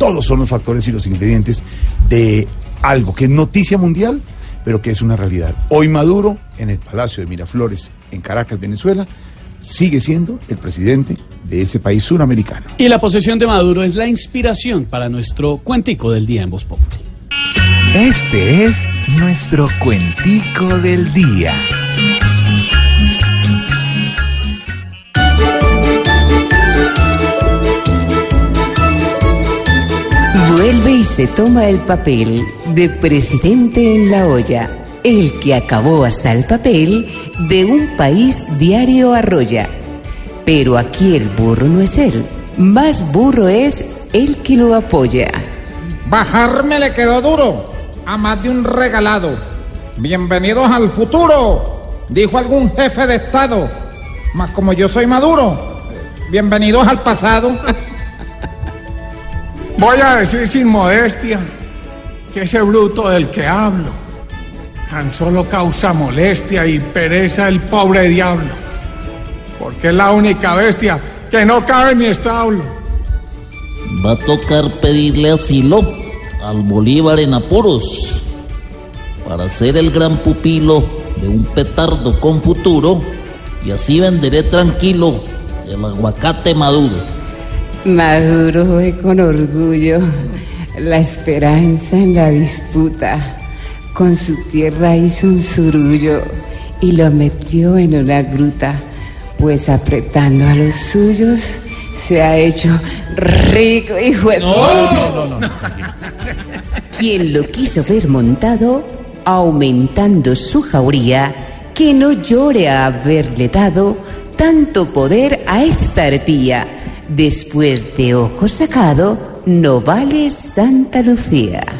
Todos son los factores y los ingredientes de algo que es noticia mundial, pero que es una realidad. Hoy Maduro, en el Palacio de Miraflores, en Caracas, Venezuela, sigue siendo el presidente de ese país suramericano. Y la posesión de Maduro es la inspiración para nuestro cuentico del día en Voz Populi. Este es nuestro cuentico del día. Vuelve y se toma el papel de presidente en la olla, el que acabó hasta el papel de un país diario arrolla. Pero aquí el burro no es él, más burro es el que lo apoya. Bajarme le quedó duro a más de un regalado. Bienvenidos al futuro, dijo algún jefe de Estado. Mas como yo soy maduro, bienvenidos al pasado. Voy a decir sin modestia que ese bruto del que hablo tan solo causa molestia y pereza el pobre diablo, porque es la única bestia que no cabe en mi establo. Va a tocar pedirle asilo al Bolívar en apuros para ser el gran pupilo de un petardo con futuro y así venderé tranquilo el aguacate maduro. Maduro ve con orgullo la esperanza en la disputa. Con su tierra hizo un surullo y lo metió en una gruta, pues apretando a los suyos se ha hecho rico hijo de Quien lo quiso ver montado, aumentando su jauría, que no llore a haberle dado tanto poder a esta arpía. Después de ojo sacado, no vale Santa Lucía.